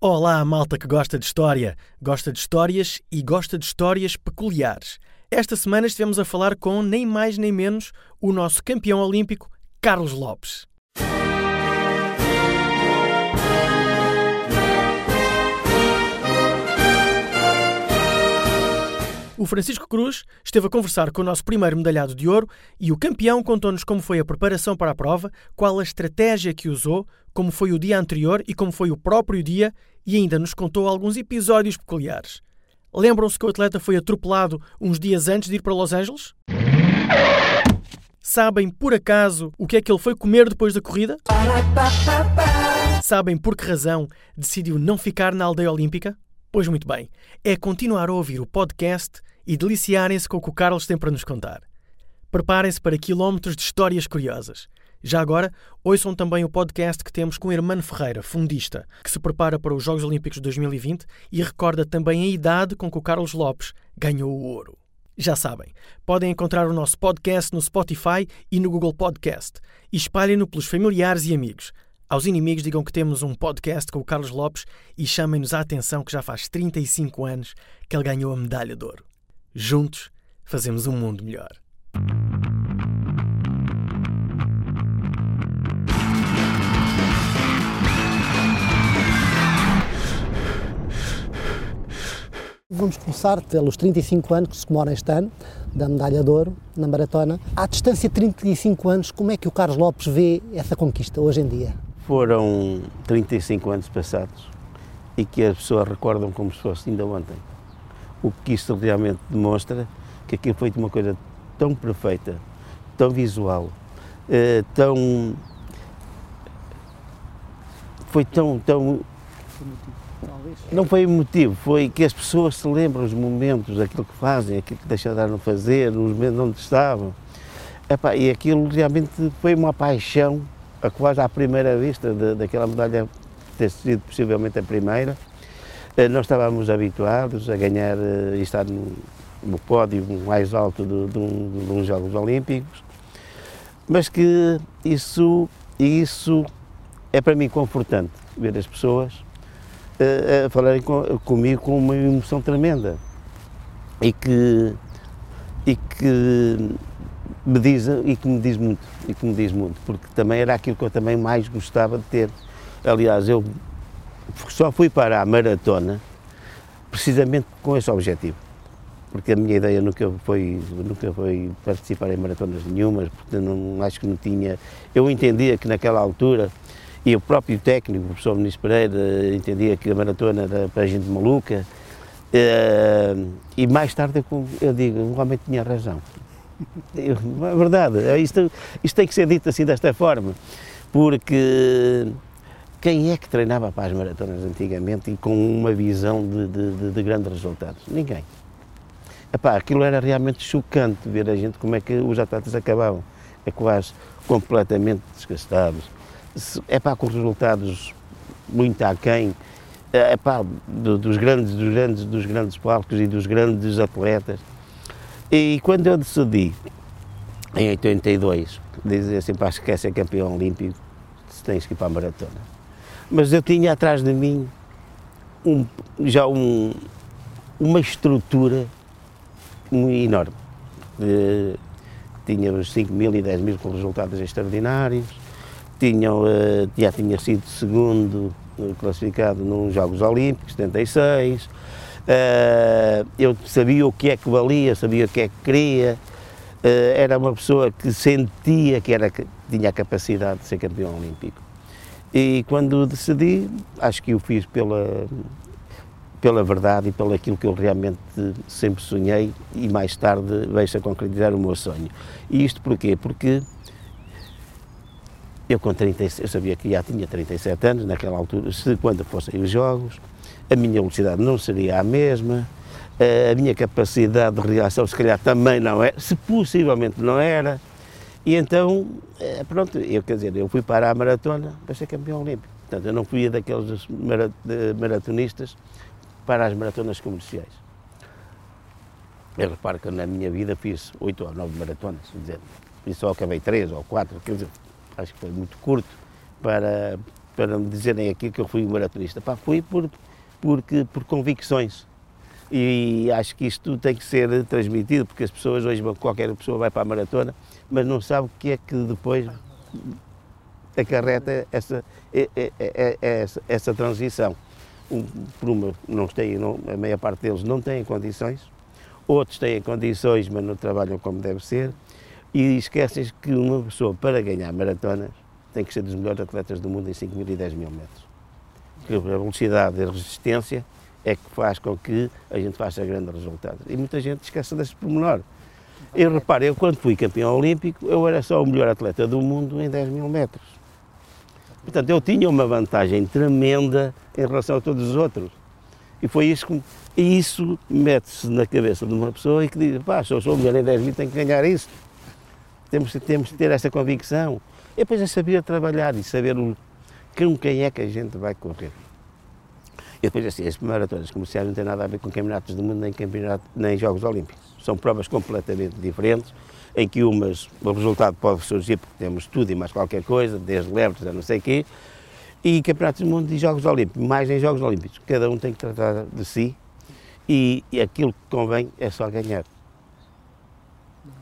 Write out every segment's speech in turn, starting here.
Olá, malta que gosta de história, gosta de histórias e gosta de histórias peculiares. Esta semana estivemos a falar com nem mais nem menos o nosso campeão olímpico, Carlos Lopes. O Francisco Cruz esteve a conversar com o nosso primeiro medalhado de ouro e o campeão contou-nos como foi a preparação para a prova, qual a estratégia que usou, como foi o dia anterior e como foi o próprio dia e ainda nos contou alguns episódios peculiares. Lembram-se que o atleta foi atropelado uns dias antes de ir para Los Angeles? Sabem, por acaso, o que é que ele foi comer depois da corrida? Sabem por que razão decidiu não ficar na aldeia olímpica? Pois muito bem, é continuar a ouvir o podcast e deliciarem-se com o que o Carlos tem para nos contar. Preparem-se para quilómetros de histórias curiosas. Já agora, ouçam também o podcast que temos com o Hermano Ferreira, fundista, que se prepara para os Jogos Olímpicos de 2020 e recorda também a idade com que o Carlos Lopes ganhou o ouro. Já sabem, podem encontrar o nosso podcast no Spotify e no Google Podcast e espalhem-no pelos familiares e amigos. Aos inimigos digam que temos um podcast com o Carlos Lopes e chamem-nos a atenção que já faz 35 anos que ele ganhou a medalha de ouro. Juntos fazemos um mundo melhor. Vamos começar pelos 35 anos que se comemora este ano, da medalha de ouro na maratona. À distância de 35 anos, como é que o Carlos Lopes vê essa conquista hoje em dia? Foram 35 anos passados e que as pessoas recordam como se fosse ainda ontem. O que isto realmente demonstra que aquilo foi uma coisa tão perfeita, tão visual, eh, tão. foi tão, tão não foi emotivo, foi que as pessoas se lembram os momentos, aquilo que fazem, aquilo que deixaram de fazer, nos momentos onde estavam. Epá, e aquilo realmente foi uma paixão, a quase à primeira vista de, daquela medalha ter sido possivelmente a primeira. Eh, nós estávamos habituados a ganhar eh, e estar no, no pódio mais alto de, de, um, de uns Jogos Olímpicos, mas que isso, isso é para mim confortante, ver as pessoas a, a falarem com, comigo com uma emoção tremenda e que, e que me diz e que me diz muito e que me diz muito porque também era aquilo que eu também mais gostava de ter aliás eu só fui para a maratona precisamente com esse objetivo porque a minha ideia nunca foi nunca foi participar em maratonas nenhumas porque não acho que não tinha eu entendia que naquela altura e o próprio técnico, o professor Ministro Pereira, entendia que a maratona era para a gente maluca. Uh, e mais tarde eu, digo, homem tinha razão. É verdade, é isto, isto tem que ser dito assim desta forma, porque quem é que treinava para as maratonas antigamente e com uma visão de, de, de grandes resultados? Ninguém. Epá, aquilo era realmente chocante ver a gente como é que os atletas acabavam. É quase completamente desgastados, é pá, com resultados muito aquém, é pá, dos grandes, dos grandes, dos grandes palcos e dos grandes atletas. E quando eu decidi, em 82, dizer assim, pá, esquece ser campeão olímpico, se tens que ir para a maratona. Mas eu tinha atrás de mim um, já um, uma estrutura enorme. De, tínhamos 5 mil e 10 mil com resultados extraordinários, tinham, uh, já tinha sido segundo uh, classificado nos Jogos Olímpicos, 76. Uh, eu sabia o que é que valia, sabia o que é que queria. era uma pessoa que sentia que era, tinha a capacidade de ser campeão olímpico. E quando decidi, acho que o fiz pela, pela verdade e pelo aquilo que eu realmente sempre sonhei e mais tarde vejo a concretizar o meu sonho. E isto porquê? Porque eu com 30, eu sabia que já tinha 37 anos naquela altura, se quando fossem os jogos, a minha velocidade não seria a mesma, a minha capacidade de reação se calhar também não era, se possivelmente não era, e então, eh, pronto, eu quer dizer, eu fui para a maratona para ser campeão olímpico. Portanto, eu não fui daqueles maratonistas para as maratonas comerciais. Eu reparo que na minha vida fiz oito ou nove maratonas, dizer, e só acabei três ou quatro, quer dizer, acho que foi muito curto para, para me dizerem aqui que eu fui maratonista. Pá, fui por, porque, por convicções. E acho que isto tem que ser transmitido, porque as pessoas hoje, qualquer pessoa vai para a maratona, mas não sabe o que é que depois acarreta essa, é, é, é, essa, essa transição. Um, por uma, não têm, não, a maior parte deles não têm condições, outros têm condições, mas não trabalham como deve ser, e esquecem que uma pessoa, para ganhar maratonas, tem que ser dos melhores atletas do mundo em 5 mil e 10 mil metros. Porque a velocidade e a resistência é que faz com que a gente faça grandes resultados. E muita gente esquece desse pormenor. Eu reparo, eu quando fui campeão olímpico, eu era só o melhor atleta do mundo em 10 mil metros. Portanto, eu tinha uma vantagem tremenda em relação a todos os outros. E foi isso que e isso mete-se na cabeça de uma pessoa e que diz, pá, se eu sou o melhor em 10 mil, tenho que ganhar isso. Temos, temos que ter essa convicção. E depois é saber trabalhar e saber com quem é que a gente vai correr. E depois, assim, as maratonas comerciais não têm nada a ver com campeonatos do mundo nem, campeonato, nem Jogos Olímpicos. São provas completamente diferentes, em que umas, o resultado pode surgir porque temos tudo e mais qualquer coisa, desde leves a não sei o quê, e campeonatos do mundo e Jogos Olímpicos, mais em Jogos Olímpicos. Cada um tem que tratar de si e, e aquilo que convém é só ganhar.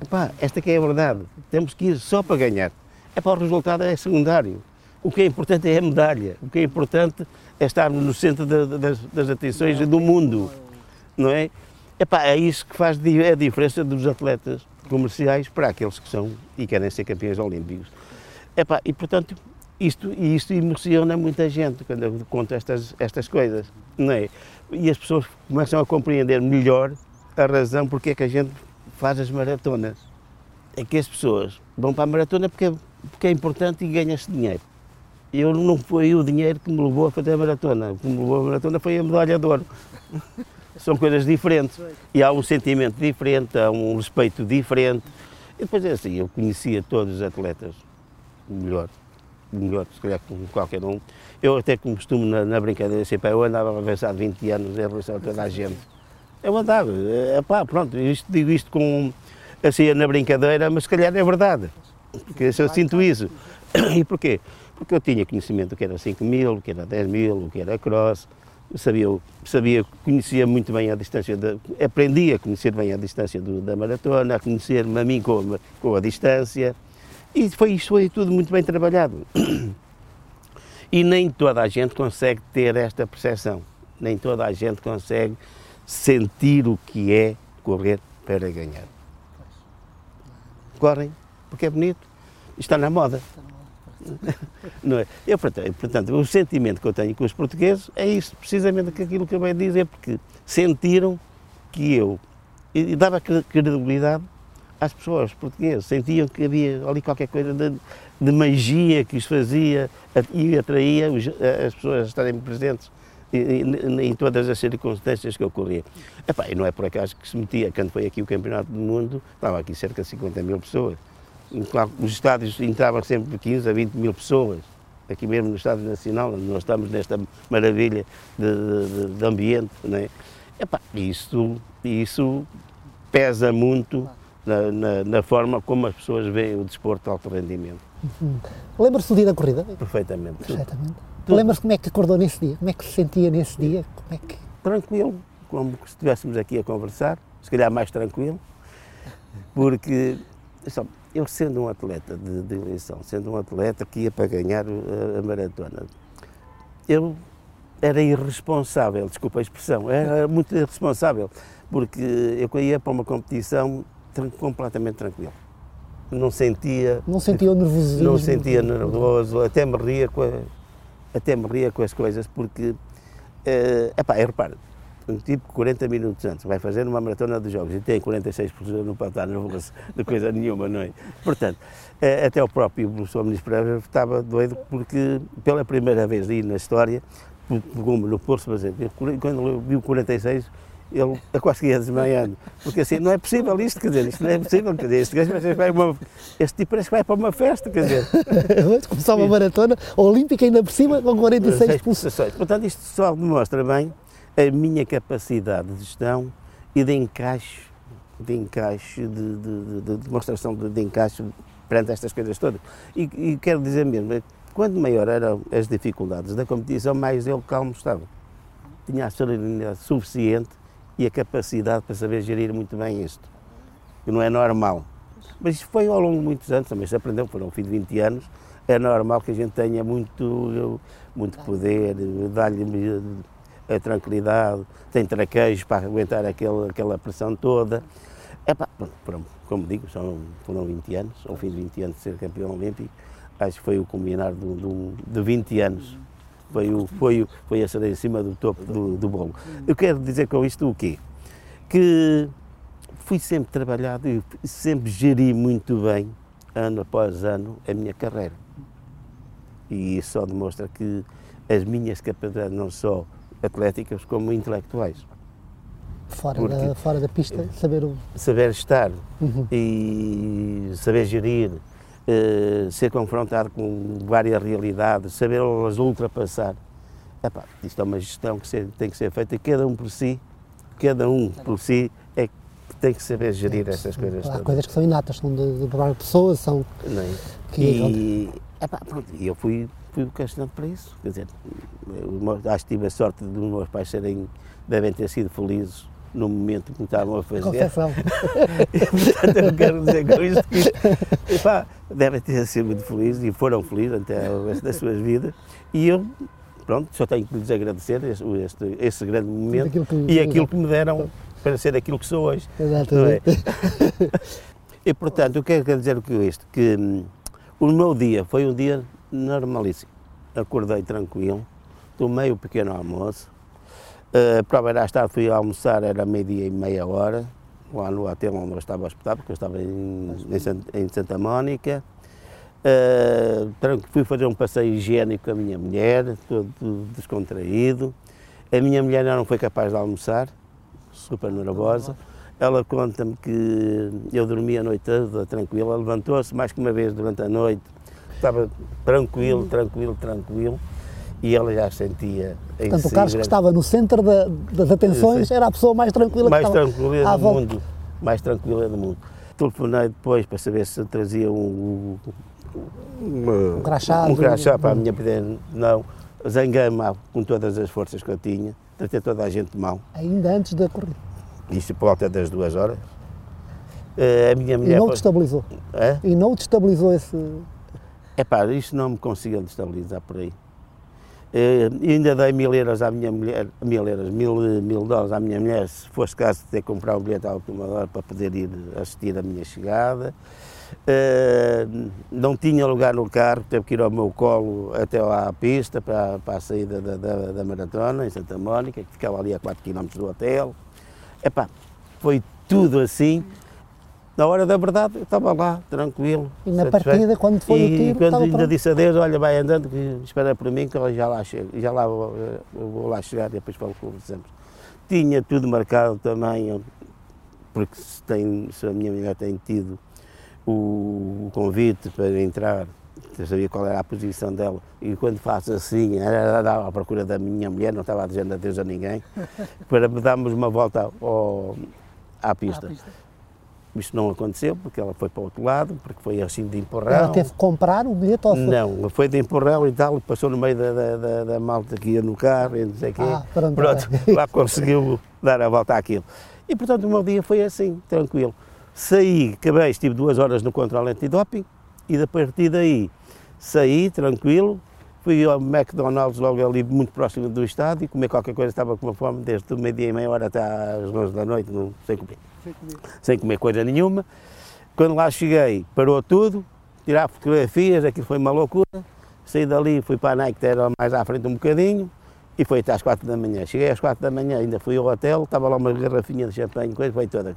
Epá, esta que é a verdade. Temos que ir só para ganhar. Epá, o resultado é secundário. O que é importante é a medalha. O que é importante é estarmos no centro das, das atenções do mundo. Não é? Epá, é isso que faz a diferença dos atletas comerciais para aqueles que são e querem ser campeões olímpicos. Epá, e portanto, isto, isto emociona muita gente quando eu conto estas, estas coisas, não é? E as pessoas começam a compreender melhor a razão porque é que a gente faz as maratonas. É que as pessoas vão para a maratona porque, porque é importante e ganha-se dinheiro. Eu não foi o dinheiro que me levou a fazer a maratona. O que me levou a maratona foi a medalha de ouro. São coisas diferentes. E há um sentimento diferente, há um respeito diferente. E depois é assim, eu conhecia todos os atletas melhor, melhor, se calhar com qualquer um. Eu até costumo na, na brincadeira, pá, eu andava avançado 20 anos em relação a toda a gente. Eu andava, é pá, pronto, isto, digo isto com, assim, na brincadeira, mas se calhar é verdade, porque eu sinto isso. E porquê? Porque eu tinha conhecimento do que era 5 mil, o que era 10 mil, o que era cross, sabia, sabia, conhecia muito bem a distância, de, aprendia a conhecer bem a distância do, da maratona, a conhecer-me a mim com, com a distância, e foi, isto foi tudo muito bem trabalhado. E nem toda a gente consegue ter esta percepção, nem toda a gente consegue sentir o que é correr para ganhar. Correm porque é bonito, está na moda. Não é? Eu, portanto, o sentimento que eu tenho com os portugueses é isso, precisamente aquilo que eu de dizer, porque sentiram que eu, e dava credibilidade às pessoas portuguesas, sentiam que havia ali qualquer coisa de, de magia que os fazia e atraía as pessoas a estarem presentes em todas as circunstâncias que ocorriam. Epá, e não é por acaso que se metia, quando foi aqui o Campeonato do Mundo, estava aqui cerca de 50 mil pessoas. Os estádios entravam sempre 15 a 20 mil pessoas, aqui mesmo no Estádio Nacional, onde nós estamos nesta maravilha de, de, de ambiente. Não é? Epá, isso, isso pesa muito na, na, na, forma como as pessoas veem o desporto de alto rendimento. Uhum. Lembra-se do dia da corrida? Perfeitamente. Perfeitamente. Lembra-se como é que acordou nesse dia? Como é que se sentia nesse dia? Como é que... Tranquilo, como se estivéssemos aqui a conversar, se calhar mais tranquilo, porque eu sendo um atleta de, de eleição, sendo um atleta que ia para ganhar a, a maratona, eu era irresponsável, desculpa a expressão, era muito irresponsável, porque eu ia para uma competição completamente tranquilo. Não sentia. Não sentia o nervosismo? Não sentia nervoso, até me ria com, a, até me ria com as coisas, porque. Uh, epá, repara, um tipo 40 minutos antes vai fazer uma maratona de jogos e tem 46% no patar, não de coisa nenhuma, não é? Portanto, uh, até o próprio professor Ministro Pereira estava doido porque, pela primeira vez aí na história, como no Porto, quando ele viu 46, ele eu quase que ia desmaiando. Porque assim, não é possível isto, quer dizer, isto não é possível, quer dizer, este gajo vai uma, este tipo parece que vai para uma festa, quer dizer. Começar uma maratona olímpica ainda por cima com 46 pulsações. Portanto, isto só demonstra bem a minha capacidade de gestão e de encaixe, de encaixe, de, de, de, de demonstração de, de, encaixe perante estas coisas todas. E, e quero dizer mesmo, quanto maior eram as dificuldades da competição, mais ele calmo estava. Tinha a serenidade suficiente e a capacidade para saber gerir muito bem isto. Que não é normal. Mas isto foi ao longo de muitos anos, também se aprendeu, foram ao fim de 20 anos, é normal que a gente tenha muito, muito poder, dá-lhe a tranquilidade, tem traqueios para aguentar aquele, aquela pressão toda. Epá, pronto, como digo, são, foram 20 anos, ao fim de 20 anos de ser campeão olímpico, acho que foi o culminar de, de, de 20 anos. Foi, o, foi, foi a cereja em cima do topo do, do bolo. Eu quero dizer com isto o quê? Que fui sempre trabalhado e sempre geri muito bem, ano após ano, a minha carreira. E isso só demonstra que as minhas capacidades, não só atléticas, como intelectuais. Fora, Porque, da, fora da pista, saber o... Saber estar uhum. e saber gerir, uh, ser confrontado com várias realidades, saber as ultrapassar. Epá, isto é uma gestão que tem que ser feita cada um por si, cada um por si é que tem que saber gerir essas coisas. Há todas. coisas que são inatas, são de, de pessoas, são... É? Que, e, epá, pronto, eu fui fui vocacionado para isso. Quer dizer, acho que tive a sorte de os meus pais serem, devem ter sido felizes no momento que me estavam a fazer. Confessão. portanto, eu quero dizer com isto que epá, devem ter sido muito felizes e foram felizes até o resto das suas vidas. E eu, pronto, só tenho que lhes agradecer este, este, este grande momento aquilo que, e aquilo que me deram para ser aquilo que sou hoje. Exatamente. É? E, portanto, o que é que quer dizer com isto? Que hum, o meu dia foi um dia normalíssimo. Acordei tranquilo, tomei o pequeno almoço. Uh, para ver, às tarde fui almoçar, era meio-dia e meia hora, lá no hotel onde eu estava hospedado, porque eu estava em, em, em Santa Mónica. Uh, fui fazer um passeio higiênico com a minha mulher, todo descontraído. A minha mulher não foi capaz de almoçar, super nervosa. Ela conta-me que eu dormia a noite toda tranquila, levantou-se mais que uma vez durante a noite estava tranquilo, tranquilo, tranquilo e ela já sentia em Portanto, si, o Carlos que estava no centro da, das atenções era a pessoa mais tranquila mais que tranquila do volta. mundo, mais tranquila do mundo. Telefonei depois para saber se trazia um, um, um crachá, um crachá para a minha pedir, não, zanguei-me com todas as forças que eu tinha, tratei toda a gente mal. Ainda antes da corrida? Isto por volta das duas horas. Eh, a minha mulher... E não destabilizou? É? E não destabilizou esse... É pá, isto não me conseguiu destabilizar por aí. Uh, ainda dei mil euros à minha mulher, mil euros, mil, mil dólares à minha mulher, se fosse caso de ter que comprar um bilhete automotor para poder ir assistir a minha chegada. Uh, não tinha lugar no carro, teve que ir ao meu colo até lá à pista para, para a saída da, da, da, maratona em Santa Mónica, que ficava ali a 4 km do hotel. Epá, foi tudo assim na hora da verdade, eu estava lá, tranquilo. E na partida, quando foi e o tiro, quando ainda pronto. disse adeus, olha, vai andando, que espera por mim, que eu já lá chego, já lá vou, vou lá chegar e depois falo com sempre. Tinha tudo marcado também, porque se, tem, se a minha mulher tem tido o, o convite para entrar, eu sabia qual era a posição dela, e quando faço assim, era à procura da minha mulher, não estava dizendo adeus a ninguém, para darmos uma volta ao, à pista. À pista isto não aconteceu porque ela foi para o outro lado, porque foi assim de empurrão. Ela teve que comprar o bilhete ou foi? Não, foi de empurrão e tal, passou no meio da, da, da, da malta que ia no carro e não sei o quê. Ah, pronto, pronto lá conseguiu dar a volta àquilo. E portanto o meu dia foi assim, tranquilo. Saí, acabei, estive duas horas no controle antidoping e a partir daí saí, tranquilo, fui ao McDonald's logo ali muito próximo do estádio comer qualquer coisa, estava com uma fome desde o meio-dia e meia hora até às 11 da noite, não sei comer sem comer. Sem comer coisa nenhuma. Quando lá cheguei, parou tudo, tirar fotografias, aquilo foi uma loucura. Saí dali, fui para a Nike, que era mais à frente um bocadinho, e foi até às quatro da manhã. Cheguei às quatro da manhã, ainda fui ao hotel, estava lá uma garrafinha de champanhe, coisa, foi toda.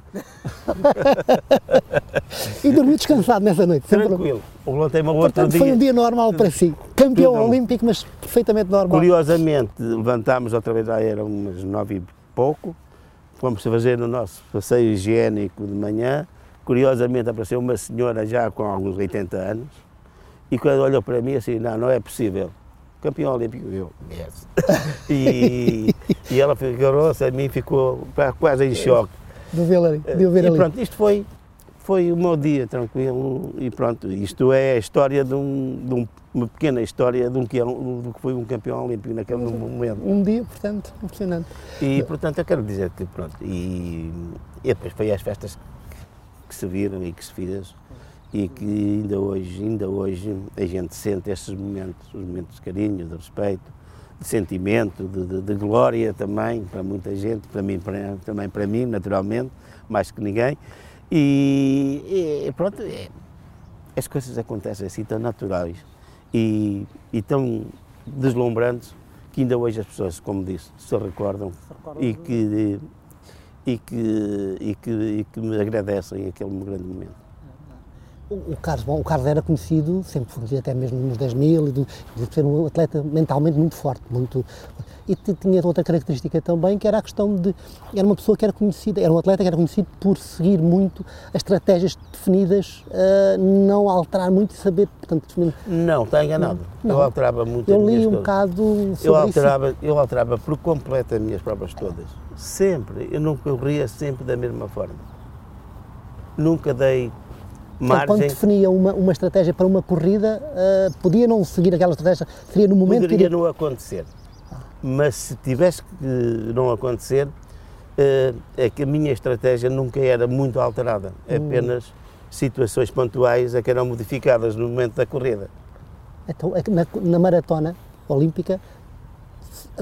e dormi descansado nessa noite? Tranquilo. Levantei-me outro Portanto, dia. foi um dia normal para si. Campeão Tudo olímpico, mas perfeitamente normal. Curiosamente, levantámos outra vez, já eram umas nove e pouco, fomos fazer o nosso passeio higiênico de manhã. Curiosamente apareceu uma senhora já com alguns 80 anos e quando olhou para mim assim, não, não é possível. Campeão olímpico, eu, yes. e, e ela agarrou-se a mim ficou quase em choque. De ver. De ver e ali. pronto, isto foi, foi o meu dia tranquilo e pronto. Isto é a história de, um, de um, uma pequena história de um que, do que foi um campeão olímpico naquele momento. Um dia, portanto, impressionante. E portanto eu quero dizer que pronto, e, e depois foi as festas que se viram e que se fez e que ainda hoje, ainda hoje a gente sente estes momentos, os momentos de carinho, de respeito, de sentimento, de, de, de glória também para muita gente, para mim, para, também para mim, naturalmente, mais que ninguém. E, e pronto, é, as coisas acontecem assim tão naturais e, e tão deslumbrantes que ainda hoje as pessoas, como disse, se recordam, se recordam e, que, e, que, e, que, e que me agradecem aquele grande momento. O Carlos, bom, o Carlos era conhecido, sempre foi até mesmo nos 10 mil, de, de ser um atleta mentalmente muito forte, muito e tinha outra característica também que era a questão de era uma pessoa que era conhecida, era um atleta que era conhecido por seguir muito as estratégias definidas, uh, não alterar muito e saber, portanto, definir. Não, está enganado. Não. Eu alterava muito. Eu li um bocado eu alterava, isso. Eu alterava por completo as minhas provas todas, sempre. Eu nunca corria sempre da mesma forma. Nunca dei Margem. Quando definia uma, uma estratégia para uma corrida, uh, podia não seguir aquela estratégia? Seria no momento Poderia que... não acontecer. Mas se tivesse que não acontecer, uh, é que a minha estratégia nunca era muito alterada. Hum. Apenas situações pontuais é que eram modificadas no momento da corrida. Então, é na, na maratona olímpica,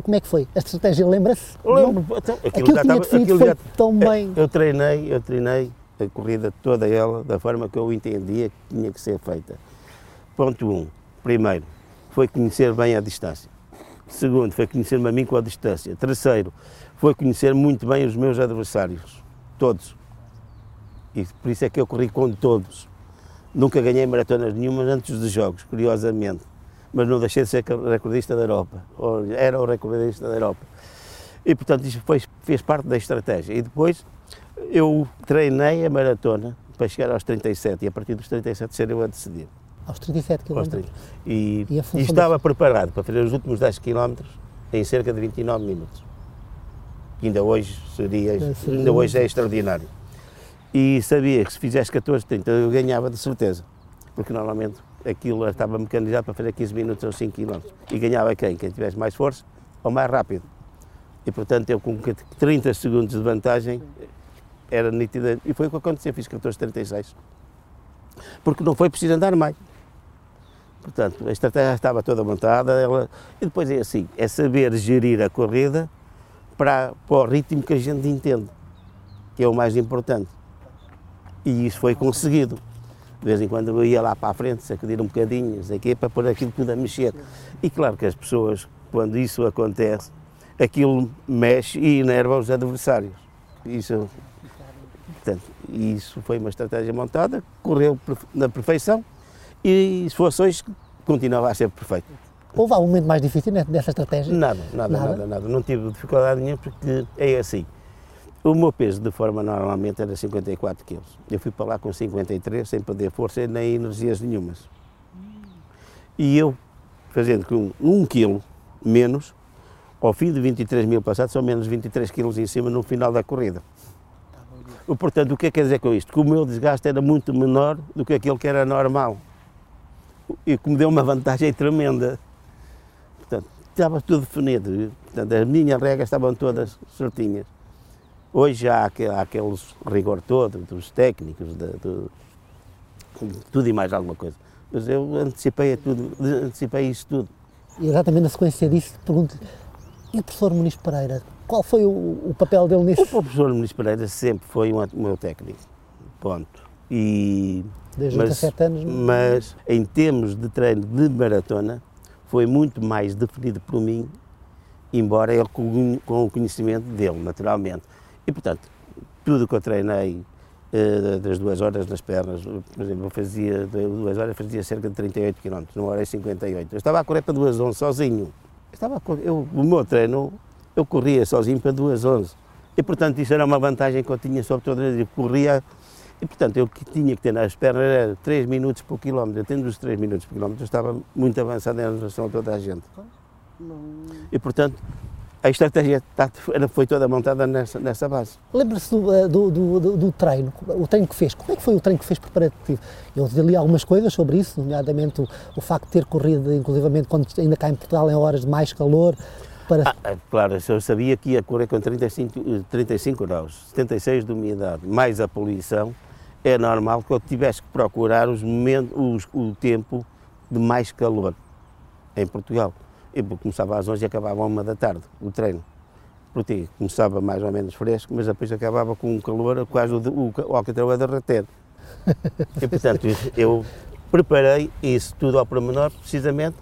como é que foi? A estratégia lembra-se? Lembro. Então, aquilo, aquilo já tinha estava, aquilo já, tão bem. Eu treinei, eu treinei a corrida toda ela da forma que eu entendia que tinha que ser feita. Ponto 1. Um, primeiro, foi conhecer bem a distância. Segundo, foi conhecer-me a mim com a distância. Terceiro, foi conhecer muito bem os meus adversários. Todos. E por isso é que eu corri com todos. Nunca ganhei maratonas nenhumas antes dos Jogos, curiosamente. Mas não deixei de ser recordista da Europa. Ou era o recordista da Europa. E, portanto, isso fez parte da estratégia. E depois eu treinei a maratona para chegar aos 37 e a partir dos 37 ser eu a decidir. Aos 37 km? E, e, e estava preparado para fazer os últimos 10 km em cerca de 29 minutos. Que ainda hoje seria, ainda hoje é extraordinário. E sabia que se fizesse 14, 30 eu ganhava de certeza. Porque normalmente aquilo estava mecanizado para fazer 15 minutos ou 5 km. E ganhava quem? Quem tivesse mais força ou mais rápido. E portanto eu com 30 segundos de vantagem era nítida. E foi o que aconteceu, fiz 14,36. Porque não foi preciso andar mais. Portanto, a estratégia estava toda montada. Ela... E depois é assim: é saber gerir a corrida para, para o ritmo que a gente entende, que é o mais importante. E isso foi conseguido. De vez em quando eu ia lá para a frente, sacudir um bocadinho, quê, para pôr aquilo tudo a mexer. E claro que as pessoas, quando isso acontece, aquilo mexe e enerva os adversários. Isso Portanto, isso foi uma estratégia montada, correu na perfeição e esforções continuava a ser perfeito. Houve algum momento mais difícil nessa estratégia? Nada, nada, nada, nada, nada. Não tive dificuldade nenhuma porque é assim. O meu peso de forma normalmente era 54 kg. Eu fui para lá com 53 sem perder força nem energias nenhumas. E eu, fazendo com 1 kg menos, ao fim de 23 mil passados, são menos 23 kg em cima no final da corrida. Portanto, o que é que quer dizer com isto? Que o meu desgaste era muito menor do que aquele que era normal. E que me deu uma vantagem tremenda. Portanto, estava tudo definido. Portanto, as minhas regras estavam todas certinhas. Hoje há, há aqueles rigor todo dos técnicos, de, tudo e mais alguma coisa. Mas eu antecipei, tudo, antecipei isso tudo. E exatamente na sequência disso, pergunto e o professor Muniz Pereira, qual foi o, o papel dele nisso? O professor Muniz Pereira sempre foi um, meu técnico, ponto. E, Desde mas, 17 anos? Mas em termos de treino de maratona, foi muito mais definido por mim, embora ele com, com o conhecimento dele, naturalmente. E, portanto, tudo que eu treinei uh, das duas horas nas pernas, por exemplo, eu fazia duas horas, fazia cerca de 38 km, numa hora e 58. Eu estava a correr para duas 11 sozinho. Estava eu, o meu treino, eu corria sozinho para 2h11. E, portanto, isso era uma vantagem que eu tinha sobre toda a corria e, portanto, eu que tinha que ter nas pernas era 3 minutos por quilómetro. Tendo os 3 minutos por quilómetro, eu estava muito avançado em relação a toda a gente. E, portanto, a estratégia tá, foi toda montada nessa, nessa base. Lembra-se do, eh, do, do, do, treino, o treino que fez. Como é que foi o treino que fez preparativo? Eu li algumas coisas sobre isso, nomeadamente o, o facto de ter corrido, inclusivamente quando ainda cá em Portugal, em horas de mais calor. Para... Ah, claro, eu sabia que ia correr com 35, 35 graus, 76 de umidade, mais a poluição, é normal que eu tivesse que procurar os momentos, os, o tempo de mais calor em Portugal. Eu começava às 11 e acabava à 1 da tarde, o treino. Porque começava mais ou menos fresco, mas depois acabava com um calor quase o, o, o alcatrão a derreter. e portanto eu preparei isso tudo ao pormenor, precisamente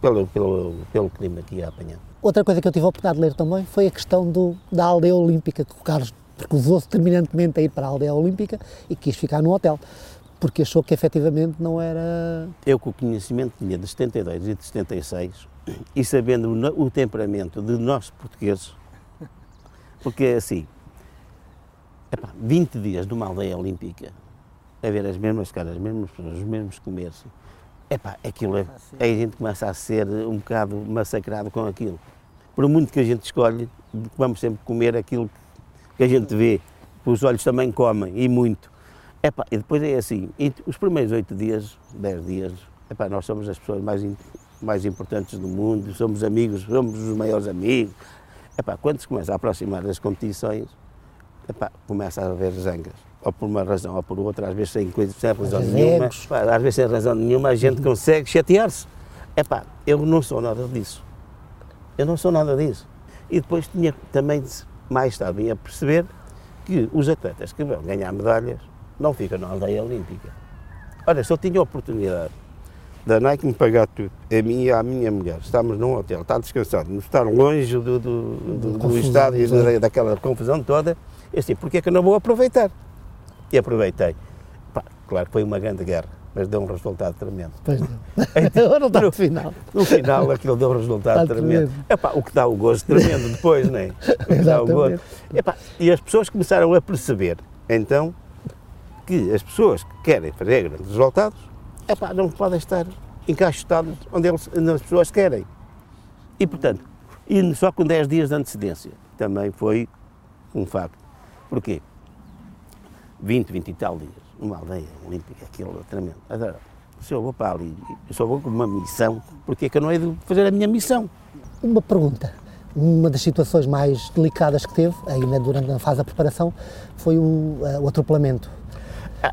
pelo, pelo, pelo clima que ia apanhando. Outra coisa que eu tive a oportunidade de ler também foi a questão do, da aldeia olímpica, que o Carlos recusou-se terminantemente a ir para a aldeia olímpica e quis ficar no hotel porque achou que efetivamente não era. Eu, com o conhecimento que tinha de 72 e de 76, e sabendo o temperamento de nós portugueses, porque é assim, epá, 20 dias numa aldeia olímpica, a ver as mesmas caras, as mesmas pessoas, os mesmos comercios, epá, aquilo é, a gente começa a ser um bocado massacrado com aquilo. Por muito que a gente escolhe, vamos sempre comer aquilo que a gente vê, os olhos também comem, e muito. Epá, e depois é assim, os primeiros oito dias, dez dias, epá, nós somos as pessoas mais, mais importantes do mundo, somos amigos, somos os maiores amigos. Epá, quando se começa a aproximar das competições, epá, começa a haver zangas. Ou por uma razão ou por outra, às vezes sem, coisa, sem razão nenhuma, epá, às vezes sem razão nenhuma, a gente consegue chatear-se. Epá, eu não sou nada disso. Eu não sou nada disso. E depois tinha também, mais tarde, a perceber que os atletas que vão ganhar medalhas não ficam na aldeia olímpica. Olha, se eu tinha a oportunidade da Nike me pagar tudo, a mim e a minha mulher, estamos num hotel, está descansado, estar longe do, do, do, do estádio, da, daquela confusão toda, eu disse, porquê é que eu não vou aproveitar? E aproveitei. Pá, claro que foi uma grande guerra, mas deu um resultado tremendo. Pois não. Então, não no final. No final aquilo deu um resultado está tremendo. Epá, o que dá o gosto tremendo depois, não é? O que dá o gosto. Epá, e as pessoas começaram a perceber, então, que as pessoas que querem fazer grandes resultados epá, não podem estar encaixotados onde, eles, onde as pessoas querem. E, portanto, e só com 10 dias de antecedência também foi um facto. Porquê? 20, 20 e tal dias, numa aldeia olímpica, aquilo é tremendo. Agora, se eu vou para ali, eu só vou com uma missão, porque é que eu não hei de fazer a minha missão? Uma pergunta. Uma das situações mais delicadas que teve, ainda durante a fase da preparação, foi o, uh, o atropelamento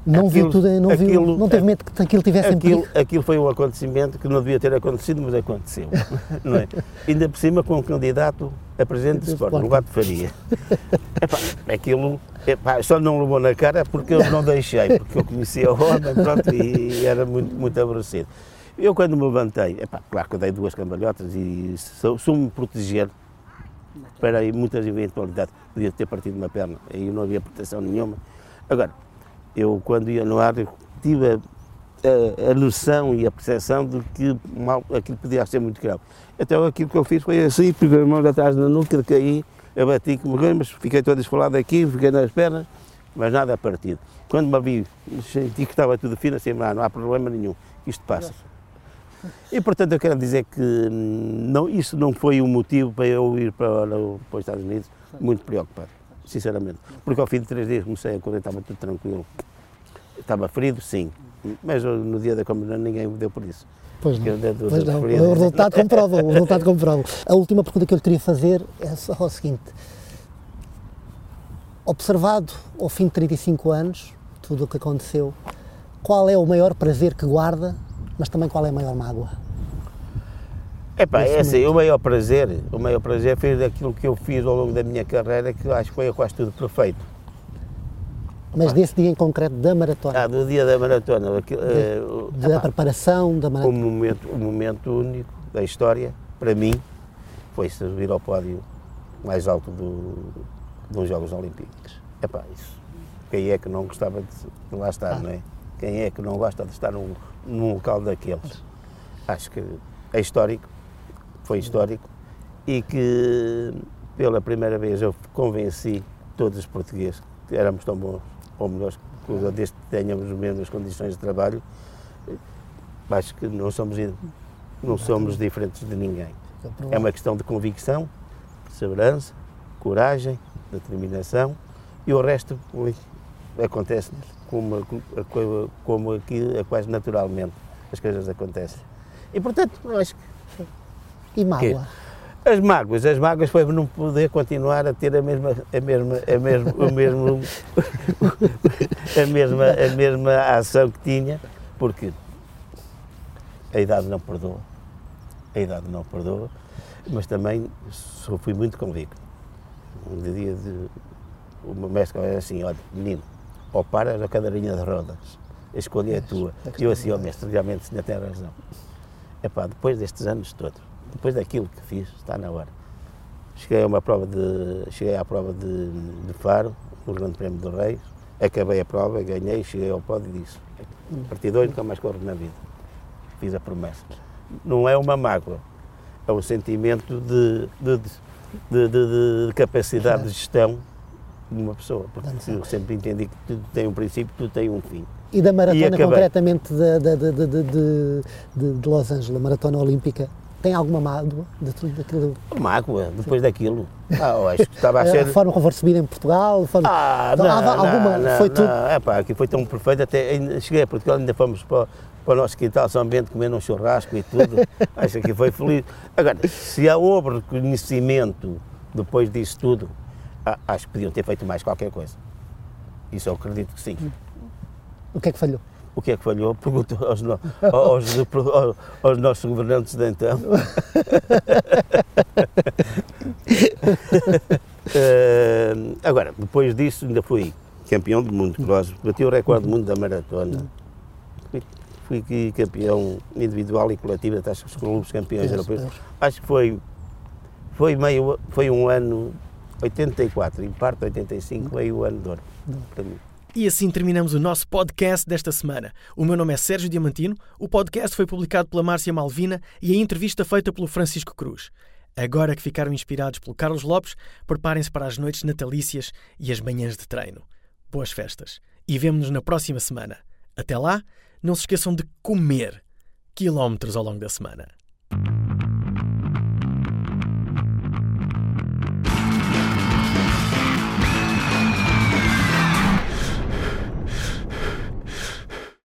não aquilo, viu tudo, não, aquilo, viu, não teve medo que aquilo tivesse aquilo, aquilo foi um acontecimento que não devia ter acontecido, mas aconteceu. não é? Ainda por cima com um candidato a presidente de Sport, o Gato Faria. Epá, aquilo epá, só não levou na cara porque eu não deixei, porque eu conhecia o homem pronto, e, era muito, muito aborrecido. Eu quando me levantei, epá, claro que eu dei duas cambalhotas e sou-me proteger para muitas eventualidades. Podia ter partido uma perna, aí não havia proteção nenhuma. Agora, eu, quando ia no ar, tive a, a, a noção e a percepção de que mal, aquilo podia ser muito grave. Então aquilo que eu fiz foi assim, peguei a mão atrás da nuca, caí, abati como mas fiquei todo esfolado aqui, fiquei nas pernas, mas nada a partido. Quando me vi, senti que estava tudo fino, assim, não, não há problema nenhum, isto passa. E portanto eu quero dizer que hum, não, isso não foi o motivo para eu ir para, para os Estados Unidos muito preocupado sinceramente. Porque ao fim de três dias comecei a correr, estava tudo tranquilo. Estava ferido, sim, mas no dia da comunhão ninguém me deu por isso. Pois não, pois não. o resultado comprova, o resultado comprova. A última pergunta que eu lhe queria fazer é só o seguinte. Observado ao fim de 35 anos, tudo o que aconteceu, qual é o maior prazer que guarda, mas também qual é a maior mágoa? Epá, é assim, o maior prazer, o maior prazer foi daquilo que eu fiz ao longo da minha carreira, que acho que foi quase tudo perfeito. Mas desse dia em concreto da maratona? Ah, do dia da maratona. Aquilo, de, uh, da preparação da maratona? O momento, momento único da história, para mim, foi subir ao pódio mais alto do, dos Jogos Olímpicos. Epá, isso. Quem é que não gostava de lá estar, ah. não é? Quem é que não gosta de estar num, num local daqueles? Acho que é histórico foi histórico e que pela primeira vez eu convenci todos os portugueses que éramos tão bons ou melhores, desde que tenhamos mesmas condições de trabalho, acho que não somos, não somos diferentes de ninguém. É uma questão de convicção perseverança, coragem, determinação e o resto acontece como, como aqui, é quase naturalmente as coisas acontecem. E portanto, eu acho que. E mágoa? As mágoas, as mágoas foi não poder continuar a ter a mesma, a mesma, a mesma, o mesmo, a mesma, a mesma ação que tinha, porque a idade não perdoa, a idade não perdoa, mas também só fui muito convicto. Um dia de, o meu mestre era assim, olha, menino, ou paras a cadeirinha de rodas, a escolha é tua. E eu assim, ó oh, mestre, realmente o senhor tem razão. Epá, depois destes anos todos, depois daquilo que fiz, está na hora. Cheguei a uma prova de. Cheguei à prova de, de Faro, no Grande Prémio do Reis, acabei a prova, ganhei, cheguei ao pódio e disse. A partir de hoje nunca mais corro na vida. Fiz a promessa. Não é uma mágoa, é um sentimento de, de, de, de, de capacidade de gestão de uma pessoa. Porque eu sempre entendi que tudo tem um princípio, tudo tem um fim. E da maratona, e concretamente de, de, de, de, Los Angeles, a maratona olímpica, tem alguma mágoa de tudo aquilo? Mágoa, depois daquilo. Ah, acho que estava a ser... A forma como foi recebida em Portugal? Forma... Ah, não, alguma, não, foi não, tudo... É pá, aqui foi tão perfeito, até cheguei a Portugal, ainda fomos para, para o nosso quintal São Bento comer um churrasco e tudo. acho que foi feliz. Agora, se houve reconhecimento depois disso tudo, acho que podiam ter feito mais qualquer coisa. Isso eu acredito que sim. O que é que falhou? O que é que falhou? Pergunto aos, no, aos, aos, aos nossos governantes de então. uh, agora, depois disso, ainda fui campeão do mundo cross, bati o recorde do mundo da maratona. Fui, fui campeão individual e coletivo da taxa dos clubes campeões europeus. Acho que foi, foi, meio, foi um ano 84, em parte 85, meio o ano de ouro para mim. E assim terminamos o nosso podcast desta semana. O meu nome é Sérgio Diamantino, o podcast foi publicado pela Márcia Malvina e a entrevista feita pelo Francisco Cruz. Agora que ficaram inspirados pelo Carlos Lopes, preparem-se para as noites natalícias e as manhãs de treino. Boas festas e vemo-nos na próxima semana. Até lá, não se esqueçam de comer quilómetros ao longo da semana.